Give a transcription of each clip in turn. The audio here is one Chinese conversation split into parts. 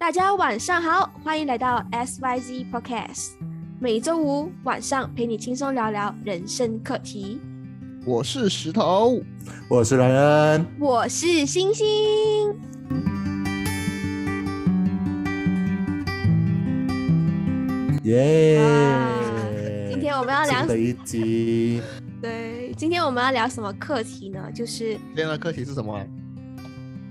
大家晚上好，欢迎来到 SYZ Podcast，每周五晚上陪你轻松聊聊人生课题。我是石头，我是莱恩，我是星星。耶、今天我们要聊一集，对，今天我们要聊什么课题呢？就是今天的课题是什么啊？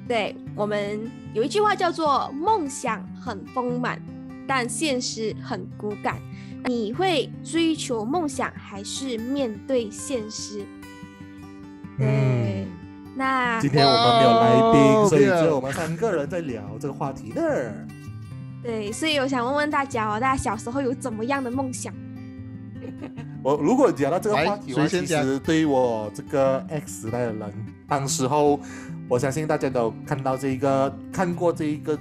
对我们有一句话叫做“梦想很丰满，但现实很骨感”。你会追求梦想，还是面对现实？对，嗯，那今天我们没有来宾，哇所以只有我们三个人在聊这个话题呢。对，所以我想问问大家哦，大家小时候有怎么样的梦想？我如果讲到这个话题的话，其实对于我这个 X 时代的人，当时候我相信大家都看到这一个看过这一个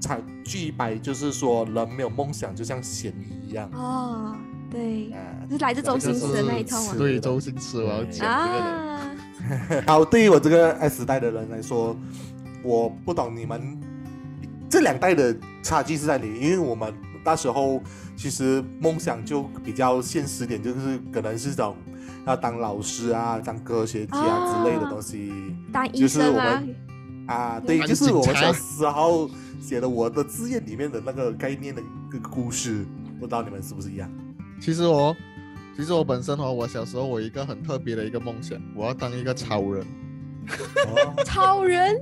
场剧白，就是说人没有梦想就像咸鱼一样。哦，对，啊，是来自周星驰的那一套吗？对，周星驰我要讲这个人。啊，好，对于我这个 S 代的人来说，我不懂你们这两代的差距是在哪里，因为我们那时候其实梦想就比较现实点，就是可能是这种要当老师啊、当科学家之类的东西。当医就是我生啊们，啊，对，就是我们小时候写的我的志愿里面的那个概念的一个故事，不知道你们是不是一样？其实我，其实我本身哦，我小时候我有一个很特别的一个梦想，我要当一个超人。哦，超人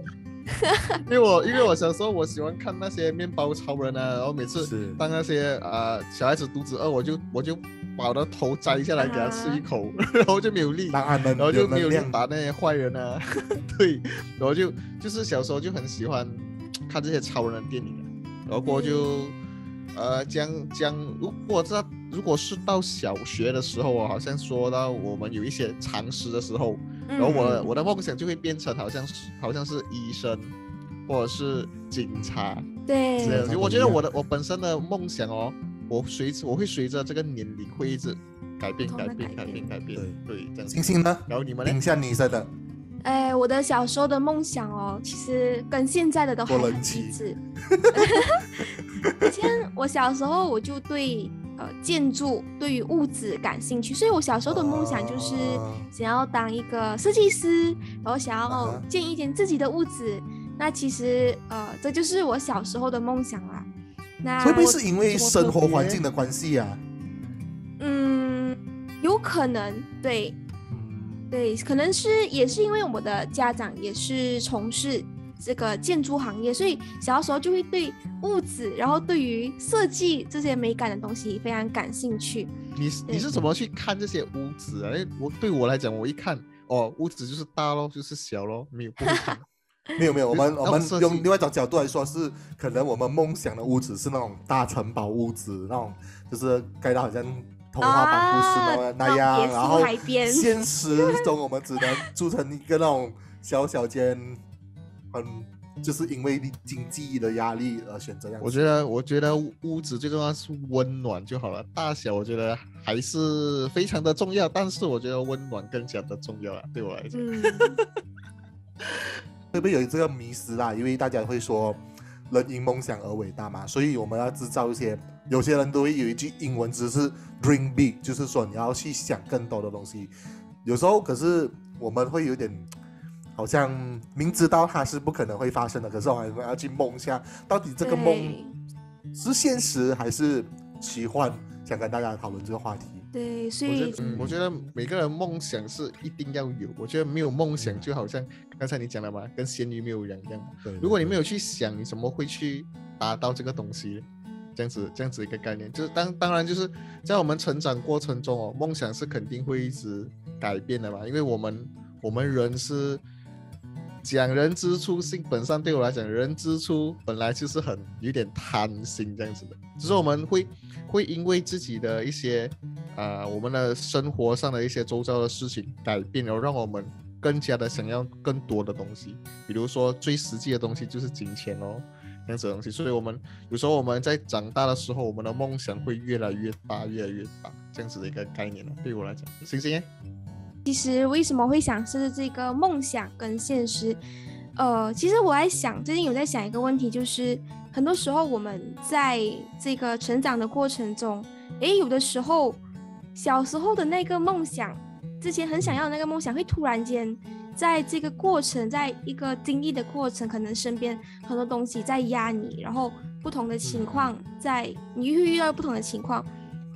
因为我因为我小时候我喜欢看那些面包超人啊，然后每次当那些呃小孩子肚子饿，我就我就把我的头摘下来给他吃一口，然后就没有力。让他们然后就没有能量。去打那些坏人啊，对，然后就就是小时候就很喜欢看这些超人的电影啊，然后过后就呃将将如果这如果是到小学的时候我，好像说到我们有一些常识的时候，然后我的我的梦想就会变成好像是好像是医生或者是警察对。的，就我觉得我的我本身的梦想哦，我随我会随着这个年龄会一直改变改变改改变变改变，对对这样星。星呢？然后你们呢听？下你在的。哎，我的小时候的梦想哦，其实跟现在的都还很一致。以前我小时候我就对呃建筑、对于物质感兴趣，所以我小时候的梦想就是哦想要当一个设计师，然后想要建一间自己的屋子。那其实呃，这就是我小时候的梦想啦。那会不会是因为生活环境的关系啊？嗯，有可能对对，可能是也是因为我的家长也是从事这个建筑行业，所以小时候就会对屋子，然后对于设计这些美感的东西非常感兴趣。你是你是怎么去看这些屋子啊？因为我对我来讲，我一看哦，屋子就是大咯，就是小咯，没有不会看。没有没有，我们我们用另外一种角度来说，是可能我们梦想的屋子是那种大城堡屋子，那种就是盖到好像童话版故事那、啊那样，然后现实中我们只能住成一个那种小小间，很就是因为经济的压力而选择这样。我觉得，我觉得屋屋子最重要是温暖就好了，大小我觉得还是非常的重要，但是我觉得温暖更加的重要啊，对我来讲。嗯，会不会有这个迷失啦？因为大家会说人因梦想而伟大嘛，所以我们要制造一些，有些人都会有一句英文词是 dream big，就是说你要去想更多的东西。有时候可是我们会有点好像明知道它是不可能会发生的，可是我们要去梦一下，到底这个梦是现实还是奇幻？想跟大家讨论这个话题。对，所以我觉得，嗯我觉得每个人梦想是一定要有。我觉得没有梦想就好像刚才你讲了嘛，跟咸鱼没有两样。对，如果你没有去想，你怎么会去达到这个东西？这样子，这样子一个概念，就是当当然就是在我们成长过程中哦，梦想是肯定会一直改变的嘛，因为我们我们人是讲人之初性本善，对我来讲，人之初本来就是很有点贪心这样子的，只是我们会会因为自己的一些啊、我们的生活上的一些周遭的事情改变，然后让我们更加的想要更多的东西，比如说最实际的东西就是金钱哦，这样子的东西。所以我们有时候我们在长大的时候，我们的梦想会越来越大，越来越大，这样子的一个概念呢。对我来讲，星星耶，其实为什么会想是这个梦想跟现实？呃，其实我在想，最近有在想一个问题，就是很多时候我们在这个成长的过程中，诶，有的时候小时候的那个梦想，之前很想要的那个梦想，会突然间在这个过程，在一个经历的过程，可能身边很多东西在压你，然后不同的情况在，你会遇到不同的情况，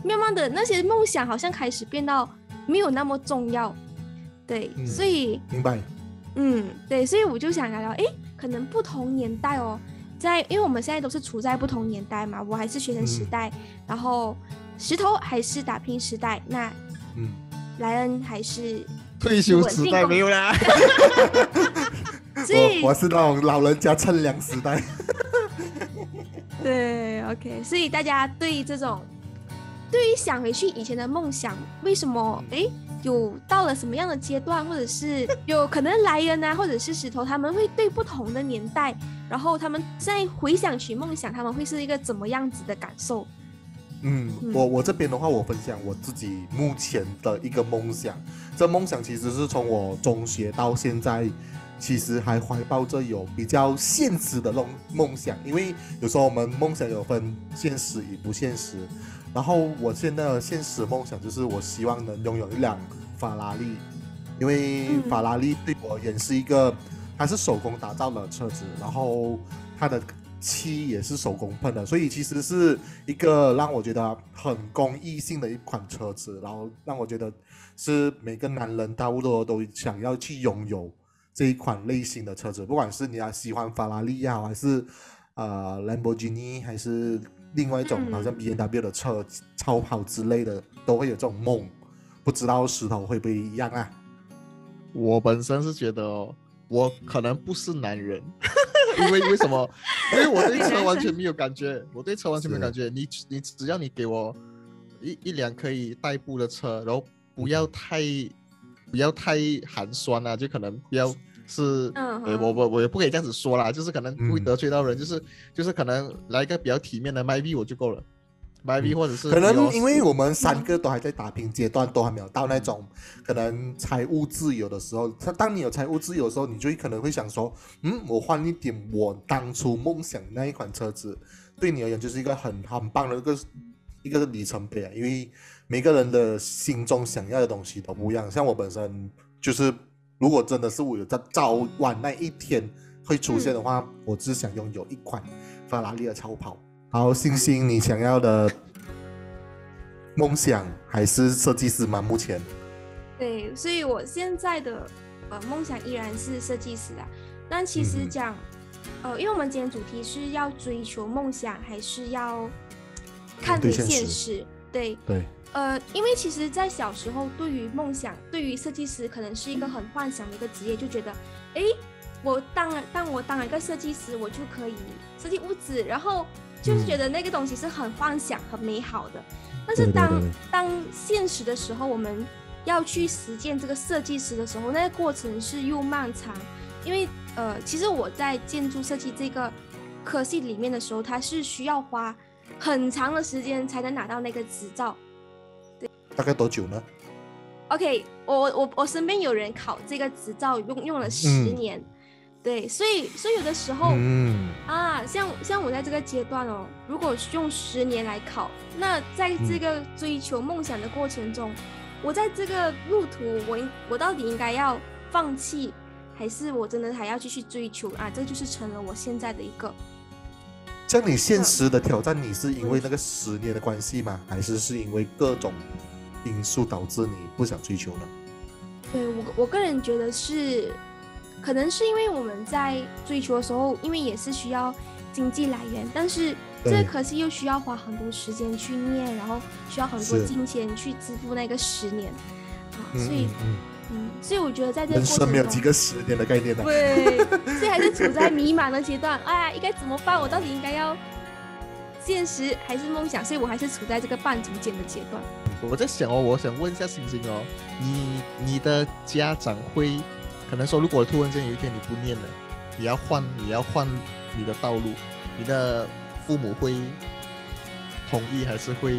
慢慢的那些梦想好像开始变到没有那么重要，对，嗯所以。明白？嗯，对，所以我就想聊聊，诶，可能不同年代哦，在因为我们现在都是处在不同年代嘛，我还是学生时嗯代，然后石头还是打拼时代，那嗯，莱恩还是，退休时代没有啦。所以我我是那种老人家乘凉时代。对，OK，所以大家对这种，对于想回去以前的梦想，为什么诶有到了什么样的阶段，或者是有可能莱恩啊，或者是石头，他们会对不同的年代，然后他们在回想起梦想，他们会是一个怎么样子的感受？嗯，嗯我我这边的话，我分享我自己目前的一个梦想。这梦想其实是从我中学到现在，其实还怀抱着有比较现实的梦梦想。因为有时候我们梦想有分现实与不现实。然后我现在的现实梦想就是，我希望能拥有一辆法拉利，因为嗯法拉利对我而言是一个，它是手工打造的车子，然后它的漆也是手工喷的，所以其实是一个让我觉得很公益性的一款车子，然后让我觉得是每个男人差不多都想要去拥有这一款类型的车子，不管是你要喜欢法拉利也好，还是呃兰博基尼，还是另外一种好像 B N W 的车、超跑之类的，都会有这种梦。不知道石头会不会一样啊？我本身是觉得，我可能不是男人，因为为什么？因为我对车完全没有感觉，我对车完全没有感觉。你你只要你给我一一辆可以代步的车，然后不要太不要太寒酸啊，就可能不要是嗯呃，我我我也不可以这样子说啦，就是可能会嗯。得罪到人，就是就是可能来一个比较体面的麦币我就够了，麦 V 嗯或者是可能因为我们三个都还在打拼阶段，都还没有到那种可能财务自由的时候。他当你有财务自由的时候，你就会可能会想说，嗯，我换一点我当初梦想的那一款车子，对你而言就是一个很很棒的一个一个里程碑啊。因为每个人的心中想要的东西都不一样。像我本身就是，如果真的是我有在早晚那一天会出现的话，我只想拥有一款法拉利的超跑。好，星星，你想要的梦想还是设计师吗？目前，对，所以我现在的呃梦想依然是设计师啊。但其实讲，呃，因为我们今天主题是要追求梦想，还是要看回现实？对，对，呃，因为其实，在小时候，对于梦想，对于设计师，可能是一个很幻想的一个职业，就觉得，诶，我当了，当我当了一个设计师，我就可以设计屋子，然后就是嗯觉得那个东西是很幻想、很美好的。但是当对当现实的时候，我们要去实践这个设计师的时候，那个过程是又漫长，因为呃，其实我在建筑设计这个科系里面的时候，它是需要花很长的时间才能拿到那个执照。对大概多久呢？OK，我我我身边有人考这个执照用用了十嗯年，对，所以所以有的时候、嗯，啊，像像我在这个阶段哦，如果用十年来考，那在这嗯个追求梦想的过程中，我在这个路途，我应我到底应该要放弃，还是我真的还要继续追求啊？这就是成了我现在的一个像你现实的挑战，你是因为那个十年的关系吗？还是是因为各种因素导致你不想追求呢？对我我个人觉得是，可能是因为我们在追求的时候，因为也是需要经济来源，但是这可是又需要花很多时间去念，然后需要很多金钱去支付那个十年所以嗯嗯，所以我觉得在这过程中生没有几，个十年的概念的。对，所以还是处在迷茫的阶段，哎呀，应该怎么办？我到底应该要现实还是梦想？所以我还是处在这个半中间的阶段。我在想哦，我想问一下星星哦，你你的家长会可能说，如果突然间有一天你不念了，你要换你要换你的道路，你的父母会同意还是会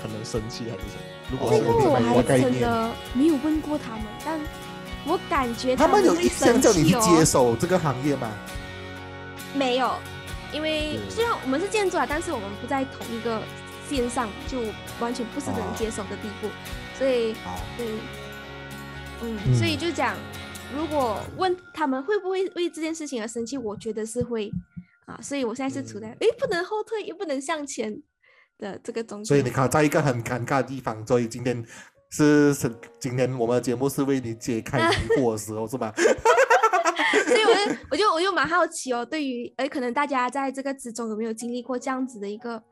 可能生气还是什么？如果这是我还真的没有问过他们，但我感觉他们有会意向叫你接手这个行业吗？没有，因为虽然我们是建筑啊，但是我们不在同一个线上，就完全不是能哦。接受的地步，所以嗯，嗯。所以就讲，如果问他们会不会为这件事情而生气，我觉得是会啊，所以我现在是处在诶不能后退，又不能向前的这个中间。所以你看在一个很尴尬的地方，所以今天是是今天我们的节目是为你解开疑惑的时候，是吧？所以我就我就我就蛮好奇哦，对于诶，可能大家在这个之中有没有经历过这样子的一个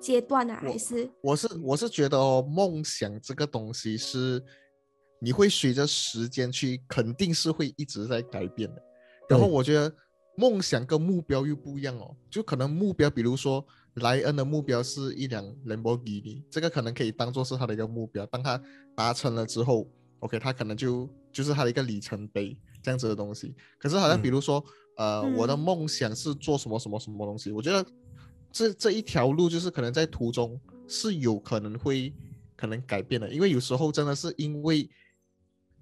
阶段啊？还是我是我是觉得哦，梦想这个东西是你会随着时间去，肯定是会一直在改变的。然后我觉得梦想跟目标又不一样哦，就可能目标，比如说莱恩的目标是一辆兰博基尼，这个可能可以当做是他的一个目标。当他达成了之后，OK，他可能就就是他的一个里程碑这样子的东西。可是好像比嗯如说，呃，我的嗯梦想是做什么什么什么东西，我觉得这这一条路就是可能在途中是有可能会可能改变的，因为有时候真的是因为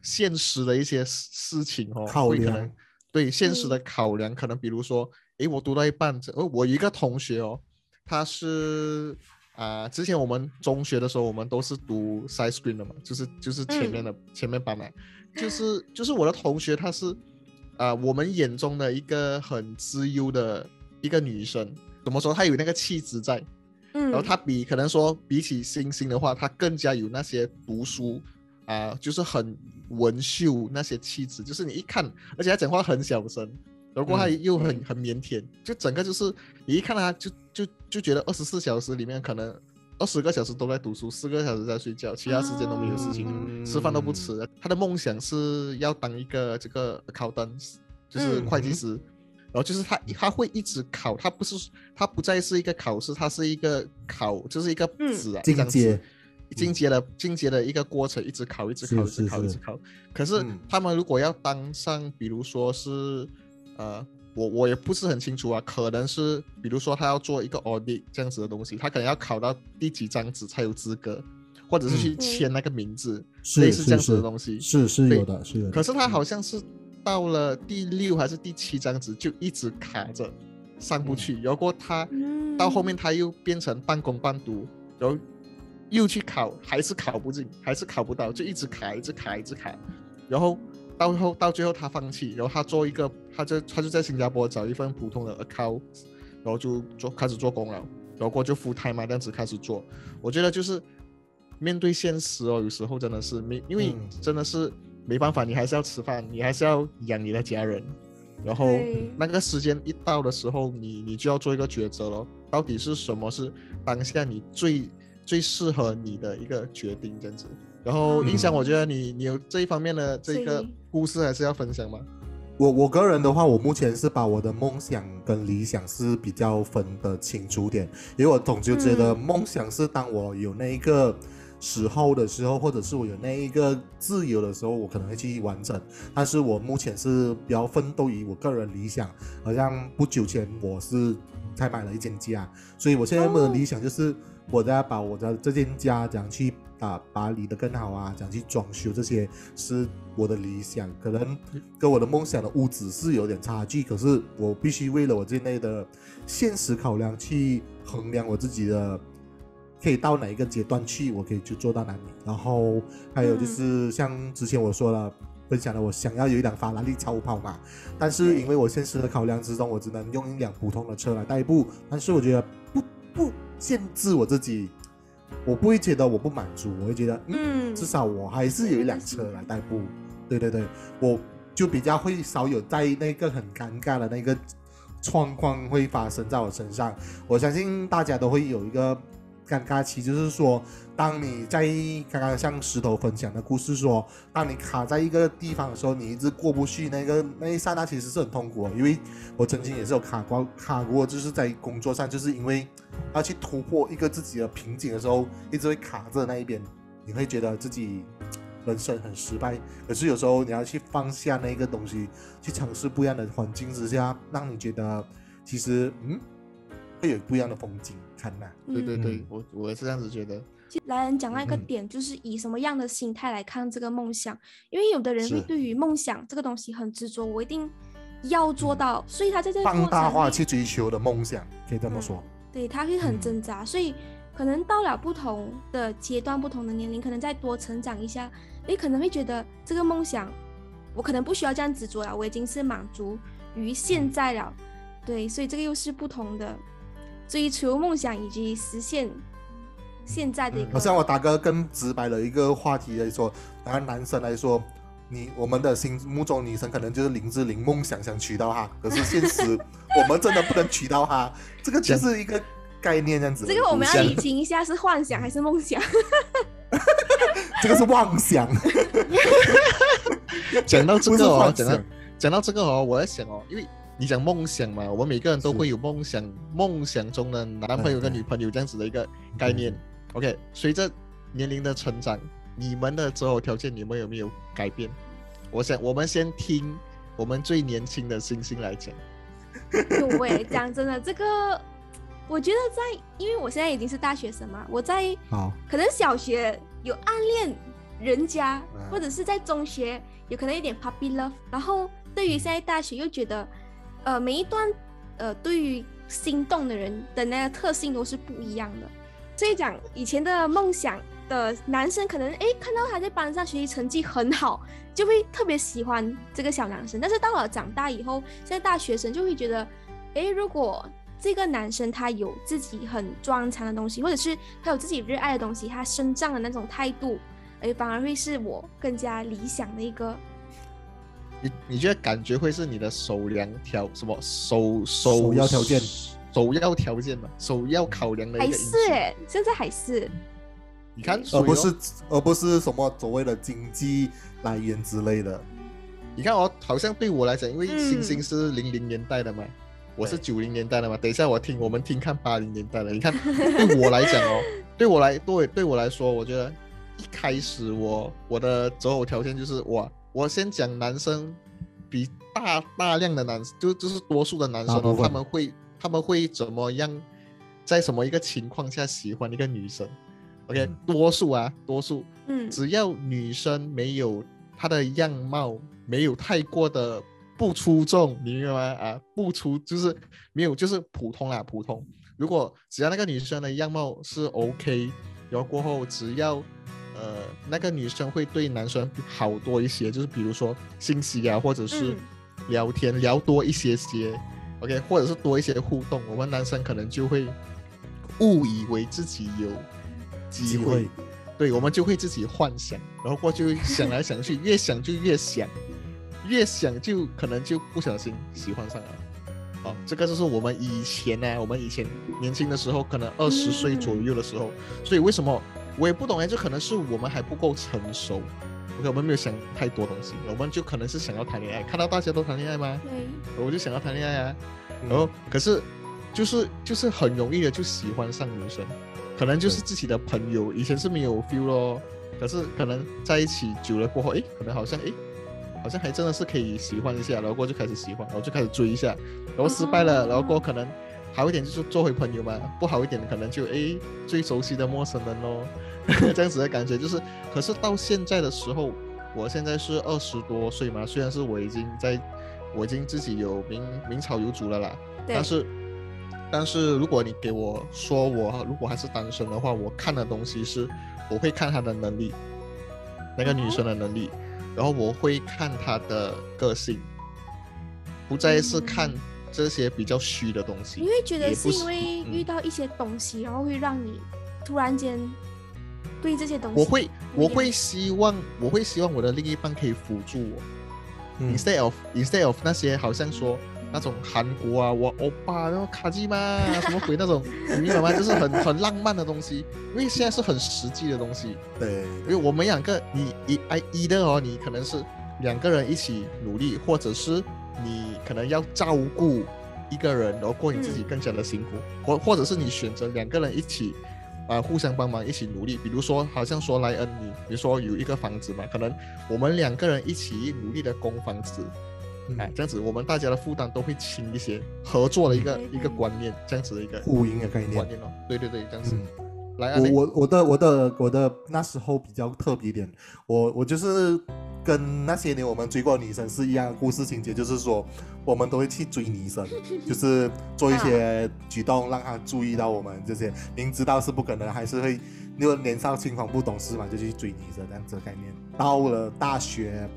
现实的一些事事情哦，考量可能对现实嗯的考量，可能比如说，诶，我读到一半，这呃，我一个同学哦，他是啊、之前我们中学的时候，我们都是读 side screen 的嘛，就是就是前面的、前面班的，就是就是我的同学，她是啊、我们眼中的一个很资优的一个女生，怎么说？她有那个气质在，嗯，然后她比可能说比起星星的话，她更加有那些读书啊、就是很文秀那些气质，就是你一看，而且他讲话很小声，然后她嗯又很、对很腼腆，就整个就是你一看他就就就觉得二十四小时里面可能二十个小时都在读书，四个小时在睡觉，其他时间都没有事情。嗯吃饭都不吃。他的梦想是要当一个这个 accountant，就是嗯会计师。然后就是他他会一直考，他不是他不再是一个考试，他是一个考，就是一个嗯纸啊，一张纸进阶的进阶的一个过程，一直考，一直考，一直考，一直考。可是嗯。他们如果要当上，比如说是呃，我我也不是很清楚啊，可能是比如说他要做一个 audit 这样子的东西，他可能要考到第几张纸才有资格，或者是去嗯。签那个名字，是类似这样子的东西。是是对有的，是有的。可是他好像是到了第六还是第七张纸就一直卡着上不去，然后他嗯。到后面他又变成半工半读，然后又去考，还是考不进，还是考不到，就一直卡，一直卡，一直卡，然后到后到最后他放弃，然后他做一个，他就他就在新加坡找一份普通的 account，然后就做开始做工了，然后过就 full time 嘛这样子开始做，我觉得就是面对现实哦，有时候真的是没，因为嗯。真的是没办法，你还是要吃饭，你还是要养你的家人，然后那个时间一到的时候，你你就要做一个抉择了，到底是什么是当下你最最适合你的一个决定这样子。然后嗯印象，我觉得你你有这一方面的这个故事还是要分享吗？我我个人的话，我目前是把我的梦想跟理想是比较分得清楚点，因为我总就觉得嗯梦想是当我有那一个时候的时候，或者是我有那一个自由的时候，我可能会去完成。但是我目前是比较奋斗于我个人理想，好像不久前我是才买了一间家，所以我现在的哦理想就是我在把我的这间家怎样去啊把理的更好啊，怎样去装修这些是我的理想，可能跟我的梦想的屋子是有点差距，可是我必须为了我这内的现实考量去衡量我自己的可以到哪一个阶段去，我可以去做到哪里。然后还有就是像之前我说了。分享了我想要有一辆法拉利超跑嘛，但是因为我现实的考量之中，我只能用一辆普通的车来代步。但是我觉得不不限制我自己，我不会觉得我不满足，我会觉得嗯，嗯至少我还是有一辆车来代步。对对对，我就比较会少有在那个很尴尬的那个状况会发生在我身上。我相信大家都会有一个尴尬期，就是说，当你在刚刚像石头分享的故事说，当你卡在一个地方的时候，你一直过不去，那个那一刹那其实是很痛苦的。因为我曾经也是有卡过，卡过，就是在工作上，就是因为要去突破一个自己的瓶颈的时候，一直会卡在那一边，你会觉得自己人生很失败。可是有时候你要去放下那个东西，去尝试不一样的环境之下，让你觉得其实嗯，会有不一样的风景看呐、嗯对对对，我我也是这样子觉得。其实来人讲到一个嗯。点，就是以什么样的心态来看这个梦想，因为有的人会对于梦想这个东西很执着，我一定要做到，所以他在这个放大化去追求的梦想，可以这么说。对他会很嗯。挣扎，所以可能到了不同的阶段、不同的年龄，可能再多成长一下，你，可能会觉得这个梦想，我可能不需要这样执着了，我已经是满足于现在了。对，所以这个又是不同的追求梦想以及实现现在的一个。好像我打个更直白的一个话题来说，然后男生来说，你我们的心目中女生可能就是林志玲，梦想想娶到她，可是现实我们真的不能娶到她，这个就是一个概念这样子。这个我们要像理清一下，是幻想还是梦想？这个是妄想，讲到这个哦，讲到。讲到这个哦，我在想哦，因为你讲梦想嘛，我们每个人都会有梦想，梦想中的男朋友跟女朋友这样子的一个概念。OK，随着年龄的成长，你们的择偶条件你们有没有改变？我想我们先听我们最年轻的星星来讲。有诶，讲真的，这个我觉得在，因为我现在已经是大学生嘛，我在好，可能小学有暗恋人家，嗯或者是在中学有可能有点 puppy love，然后对于现在大学又觉得，呃，每一段呃对于心动的人的那个特性都是不一样的。所以讲以前的梦想的男生，可能诶看到他在班上学习成绩很好，就会特别喜欢这个小男生。但是到了长大以后，现在大学生就会觉得，诶，如果这个男生他有自己很专长的东西，或者是他有自己热爱的东西，他生长的那种态度，诶，反而会是我更加理想的一个。你你觉得感觉会是你的首良条什么首首首要条件首要条件嘛？首要考量的一还个因素。是诶，现在还是你看，而不是而不是什么所谓的经济来源之类的。你看哦，好像对我来讲，因为嗯星星是零零年代的嘛，我是对九零年代的嘛。等一下我听我们听看八零年代的。你看，对我来讲哦，对我来对对我来说，我觉得一开始我我的择偶条件就是哇，我先讲男生比大大量的男就就是多数的男生他们会他们会怎么样，在什么一个情况下喜欢一个女生？OK，、嗯多数啊，多数嗯只要女生没有她的样貌没有太过的不出众，你明白吗？啊，不出就是没有，就是普通啦，普通。如果只要那个女生的样貌是 OK，然后过后只要呃那个女生会对男生好多一些，就是比如说信息啊，或者是嗯。聊天、聊多一些些，OK，或者是多一些互动，我们男生可能就会误以为自己有机机会。会，对，我们就会自己幻想，然后过去想来想去，越想就越想，越想就可能就不小心喜欢上了。哦，这个就是我们以前呢、我们以前年轻的时候，可能二十岁左右的时候，所以为什么我也不懂哎，就可能是我们还不够成熟，OK，我们没有想太多东西，我们就可能是想要谈恋爱，看到大家都谈恋爱吗？对，我就想要谈恋爱啊，嗯。然后可是就是就是很容易的就喜欢上女生，可能就是自己的朋友以前是没有 feel 咯，可是可能在一起久了过后，哎，可能好像诶，好像还真的是可以喜欢一下，然后过就开始喜欢，然后就开始追一下，然后失败了，哦。然后过可能好一点就是做回朋友嘛，不好一点可能就诶最熟悉的陌生人咯，这样子的感觉就是，可是到现在的时候，我现在是二十多岁嘛，虽然是我已经在，我已经自己有名名草有主了啦，但是，但是如果你给我说我如果还是单身的话，我看的东西是，我会看她的能力，那个女生的能力，然后我会看她的个性，不再是嗯。看这些比较虚的东西。你会觉得是因为嗯遇到一些东西，然后会让你突然间对这些东西，我会，我会希望，我会希望我的另一半可以辅助我。嗯 instead of instead of 那些好像说那种韩国啊，我欧巴然后卡基玛啊 什么鬼那种，你明白吗？就是很 很浪漫的东西，因为现在是很实际的东西。对，因为我们两个，你一哎一的哦，你可能是两个人一起努力，或者是你可能要照顾一个人，然后过你自己嗯更加的辛苦，或或者是你选择两个人一起。啊、互相帮忙，一起努力。比如说，好像说莱恩，你比如说有一个房子嘛，可能我们两个人一起努力的供房子，嗯哎，这样子我们大家的负担都会轻一些，合作的一个、对一个观念，这样子的一个互赢的概念观。念哦。对对对，这样子。嗯，来，我我我的我的我的那时候比较特别一点，我我就是跟那些年我们追过的女生是一样的故事情节，就是说我们都会去追女生，就是做一些举动让她注意到我们这些，明知道是不可能，还是会因为年少轻狂不懂事嘛，就去追女生这样子的概念。到了大学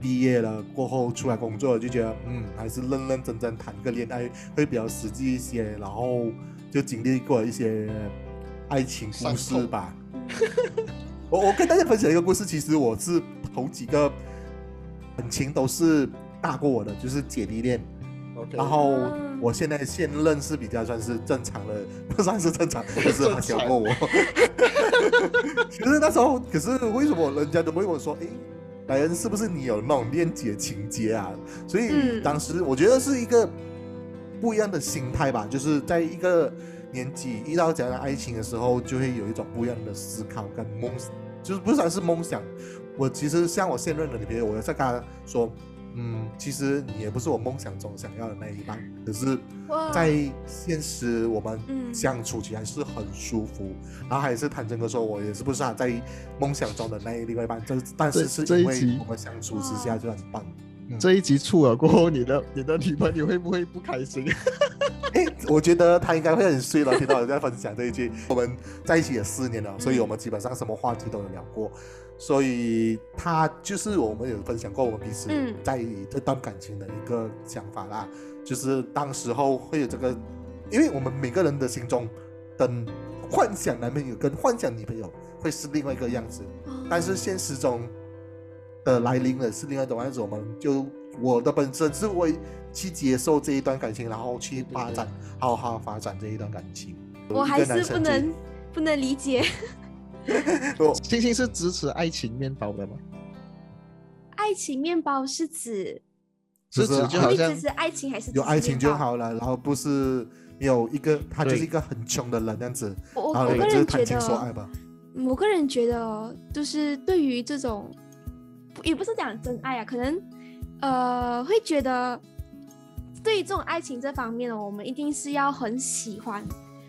毕业了过后出来工作，就觉得嗯，还是认认真真谈个恋爱会比较实际一些，然后就经历过一些爱情故事吧。我我跟大家分享一个故事，其实我是头几个感情都是大过我的，就是姐弟恋。然后嗯我现在现任是比较算是正常的，不算是正常，可是他小过我。其实那时候，可是为什么人家都会问我说，哎，莱恩是不是你有那种恋姐情节啊？所以嗯当时我觉得是一个不一样的心态吧，就是在一个年纪遇到这样的爱情的时候，就会有一种不一样的思考跟梦，就是不算是梦想。我其实像我现任的女朋友，我在跟她说，嗯，其实你也不是我梦想中想要的那一半，可是，在现实我们嗯。相处起来是很舒服，然后还是坦诚的说，我也是不是他在梦想中的那一另外一半，这但是是因为我们相处之下就很棒。这一集出了过后，你的 你的女朋友会不会不开心？哎，我觉得她应该会很碎了，听到人在分享这一句。我们在一起也四年了，所以我们基本上什么话题都有聊过，所以他就是我们有分享过我们彼此嗯。在这段感情的一个想法啦，就是当时候会有这个，因为我们每个人的心中的幻想男朋友跟幻想女朋友会是另外一个样子，但是现实中的来临了是另外一种样子，我们就我的本身是会去接受这一段感情，然后去发展，好好发展这一段感情。我还是不能不能理解 我星星是支持爱情面包的吗？爱情面包是指是指就好像只是爱情还是有爱情就？好了，然后不是没有一个他就是一个很穷的人这样子，我我然后我个人觉你们就是谈情说爱得，我个人觉得哦，就是对于这种，不也不是讲真爱啊，可能呃会觉得，对于这种爱情这方面哦，我们一定是要很喜欢，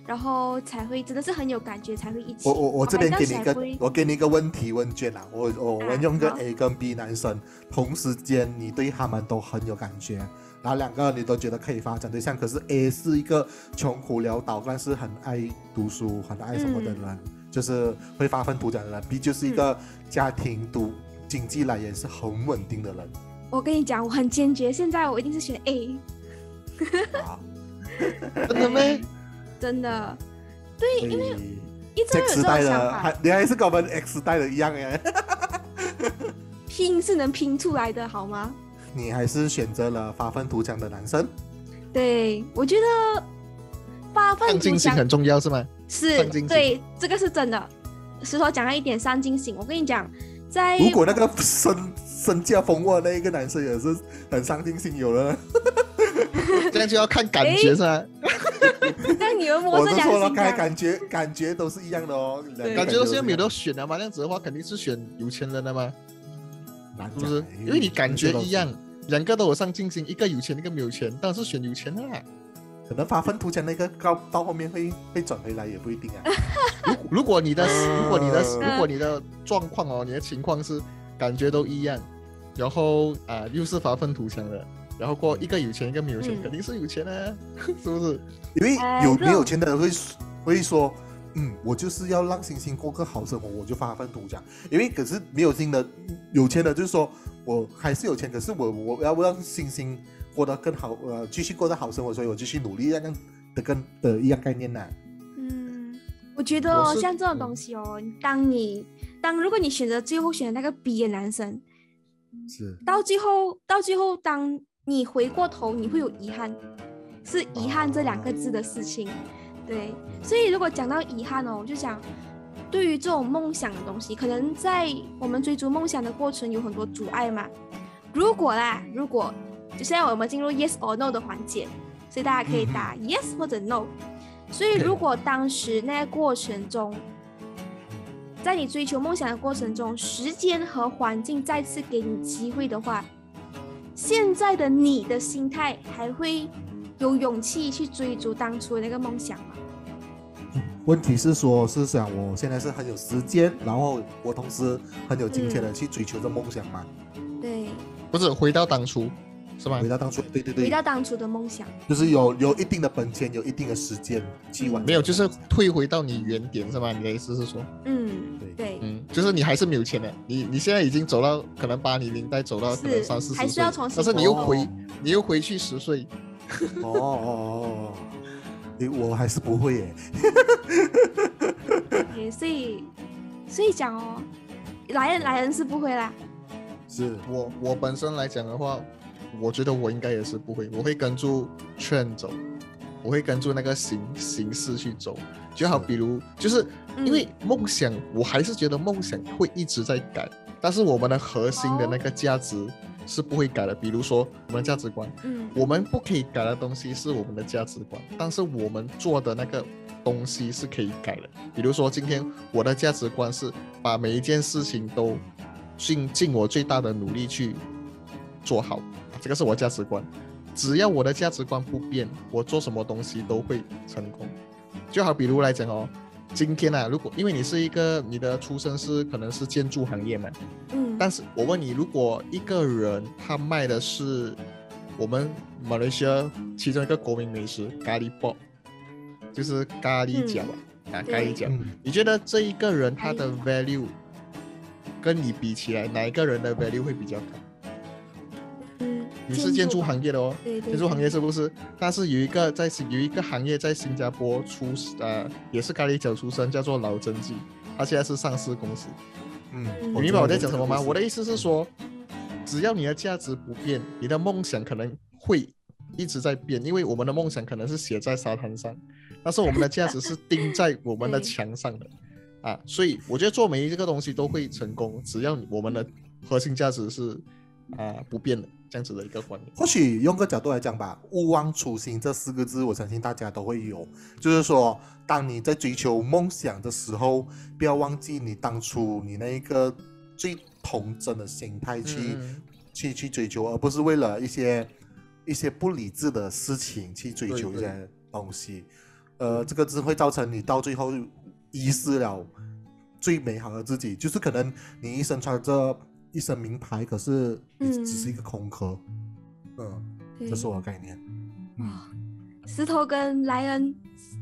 然后才会真的是很有感觉才会一起。我我我这边给你一个我给你一个问题问卷啊，我我我们用个 A 跟 B 男生，同时间你对他们都很有感觉，然后两个你都觉得可以发展对象，可是 A 是一个穷苦潦倒，但是很爱读书、很爱什么的人，就是会发愤图强的人。；B 就是一个家庭独经济来源是很稳定的人我跟你讲，我很坚决，现在我一定是选 A，啊。真的吗？真的。对，因为为一直都有这代的，种想法还，你还是跟我们 X 代的一样哎，拼是能拼出来的，好吗？你还是选择了发愤图强的男生。对，我觉得发愤图强很重要是吗？是对，这个是真的。石头讲了一点上进心，我跟你讲，在如果那个 身身价丰厚的那一个男生也是很上进心，有了，这样就要看感觉是吗？让你们摸着良我就说了，心讲，该感觉感觉都是一样的哦，感觉都是要没有都得选了嘛，这样子的话肯定是选有钱人的嘛，难讲是不是？因为你感觉一样，，两个都有上进心，一个有钱，一个没有钱，当然是选有钱的啦。可能发愤图强那个到到后面会会转回来也不一定啊。如如果你的如果你的嗯如果你的状况哦，你的情况是感觉都一样，然后啊、又是发愤图强的，然后过一个有钱一个没有钱，嗯肯定是有钱啊，是不是？因为有没有钱的人会会说，嗯，我就是要让星星过个好生活，我就发愤图强。因为可是没有钱的有钱的，就是说我还是有钱，可是我我要让星星过得更好，呃，继续过得好生活，所以我继续努力，这样的跟的一样概念呐、嗯，我觉得哦，像这种嗯东西哦，当你当如果你选择最后选的那个 B 的男生，是，到最后到最后，当你回过头，你会有遗憾，是遗憾这两个字的事情。对，所以如果讲到遗憾哦，我就想，对于这种梦想的东西，可能在我们追逐梦想的过程有很多阻碍嘛。如果啦，如果就现在我们进入 yes or no 的环节，所以大家可以打 yes 或者 no。所以如果当时那个过程中，在你追求梦想的过程中，时间和环境再次给你机会的话，现在的你的心态还会有勇气去追逐当初的那个梦想吗？问题是说，是想我现在是很有时间，然后我同时很有金钱的去追求这梦想吗。对，不是回到当初，是吧回？到当初，对对对，回到当初的梦想。就是有有一定的本钱，有一定的时间去完成。没有，就是退回到你原点，是吗？你的意思是说，嗯，对对，嗯，就是你还是没有钱的，你你现在已经走到可能八零年代走到可能是三四十岁，还是要重新但是你又活回，你又回去十岁，哦哦哦哦，诶，我还是不会耶。也所以所以讲哦，来人来人是不会啦。是，我我本身来讲的话，我觉得我应该也是不会，我会跟住 trend 走，我会跟住那个形形式去走。就好比如，就是因为嗯梦想，我还是觉得梦想会一直在改，但是我们的核心的那个价值是不会改的。比如说我们的价值观，嗯我们不可以改的东西是我们的价值观，但是我们做的那个东西是可以改的。比如说，今天我的价值观是把每一件事情都尽尽我最大的努力去做好，这个是我价值观。只要我的价值观不变，我做什么东西都会成功。就好比如来讲哦，今天啊，如果因为你是一个你的出身是可能是建筑行业嘛，嗯，但是我问你，如果一个人他卖的是我们马来西亚其中一个国民美食咖喱包，就是咖喱饺啊，啊咖喱饺，嗯，你觉得这一个人他的 value 跟你比起来，哪一个人的 value 会比较高？嗯，你是建筑行业的哦，对对建筑行业是不是？但是有一个在新有一个行业在新加坡出呃也是咖喱角出身，叫做老真记，他现在是上市公司。嗯，嗯你明白我在讲什么吗？我的意意思是说，只要你的价值不变，你的梦想可能会一直在变，因为我们的梦想可能是写在沙滩上，但是我们的价值是钉在我们的 墙上的啊，所以我觉得做每一个东西都会成功，只要我们的核心价值是啊不变的，这样子的一个观念。或许用个角度来讲吧，“勿忘初心”这四个字，我相信大家都会有。就是说，当你在追求梦想的时候，不要忘记你当初你那一个最童真的心态去、嗯去去追求，而不是为了一些一些不理智的事情去追求一些东西。呃，这个只会造成你到最后遗失了最美好的自己，就是可能你一生穿着一身名牌，可是只是一个空壳。嗯，对这是我的概念。嗯，石头跟莱恩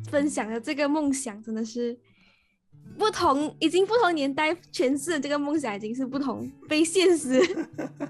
分享的这个梦想真的是不同，已经不同年代诠释的这个梦想已经是不同，被现实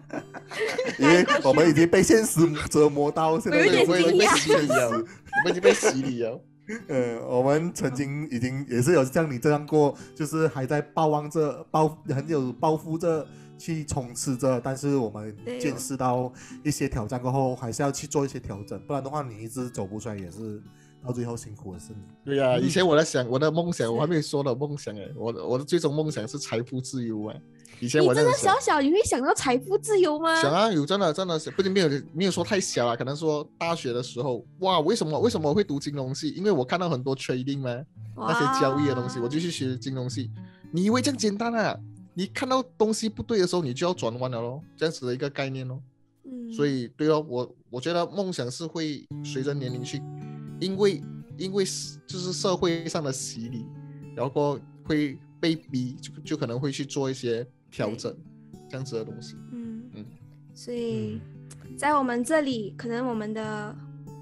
因为我们已经被现实折磨到现在我有点我已经被惊讶洗礼了，我们已经被洗礼了。呃，我们曾经已经也是有像你这样过，就是还在抱望着、抱很有抱负着去冲刺着，但是我们见识到一些挑战过后，还是要去做一些调整，不然的话，你一直走不出来，也是到最后辛苦的是你。对呀、嗯以前我在想我的梦想，我还没有说到梦想哎，我的我的最终梦想是财富自由啊。以前我真的小小，你会想到财富自由吗？想啊，有真的真的是不仅没有没有说太小了，可能说大学的时候，哇，为什么为什么我会读金融系？因为我看到很多 trading 嘛，那些交易的东西，我就去学金融系。你以为这样简单啊？你看到东西不对的时候，你就要转弯了咯，这样子的一个概念咯。嗯，所以对哦，我我觉得梦想是会随着年龄去，因为因为是就是社会上的洗礼，然后会被逼，就就可能会去做一些调整，这样子的东西。嗯。嗯。所以在我们这里，可能我们的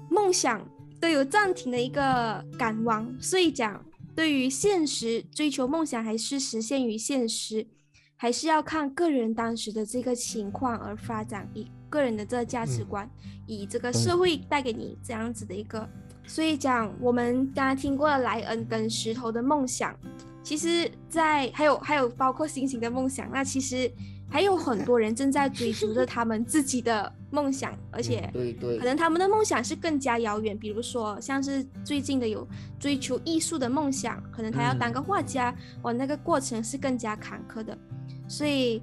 梦想都有暂停的一个感望，所以讲对于现实追求梦想还是实现于现实，还是要看个人当时的这个情况而发展，以个人的这个价值嗯观，以这个社会带给你这样子的一个。所以讲，我们刚刚听过了莱恩跟石头的梦想，其实在，还有还有包括星星的梦想，那其实还有很多人正在追逐着他们自己的梦想，而且对对。可能他们的梦想是更加遥远，比如说像是最近的有追求艺术的梦想，可能他要当个画家，哇，那个过程是更加坎坷的，所以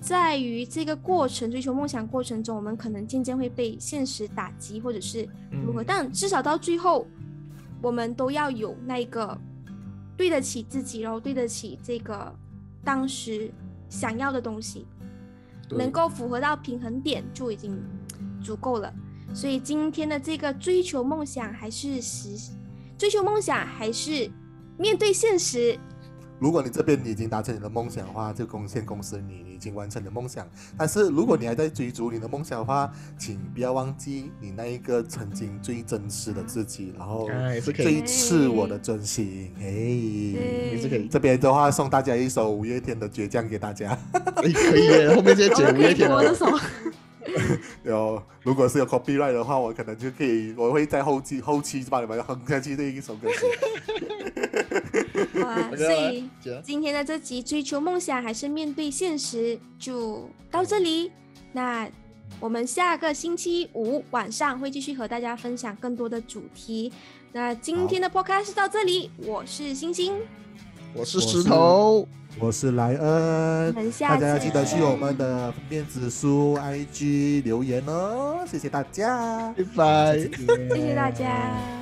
在于这个过程追求梦想过程中，我们可能渐渐会被现实打击，或者是如何，嗯。但至少到最后，我们都要有那个对得起自己，然后对得起这个当时想要的东西。能够符合到平衡点就已经足够了。所以今天的这个追求梦想还是实，追求梦想还是面对现实。如果你这边已经达成你的梦想的话，就贡献公司你，你已经完成你的梦想。但是如果你还在追逐你的梦想的话，请不要忘记你那一个曾经最真实的自己，然后最，赤我的真心。哎，也是可以，这边的话送大家一首五月天的《倔强》给大家。哎，可以，后面这些节我们可以五月天了播这首。有，如果是有 copyright 的话，我可能就可以，我会在后期后期把你们哼下去的一首歌曲。所以今天的这集追求梦想还是面对现实，就到这里。那我们下个星期五晚上会继续和大家分享更多的主题。那今天的 podcast 到这里，我是星星，我是石头，我是莱恩。大家要记得去我们的电子书 IG 留言哦，谢谢大家，拜拜。谢谢大家。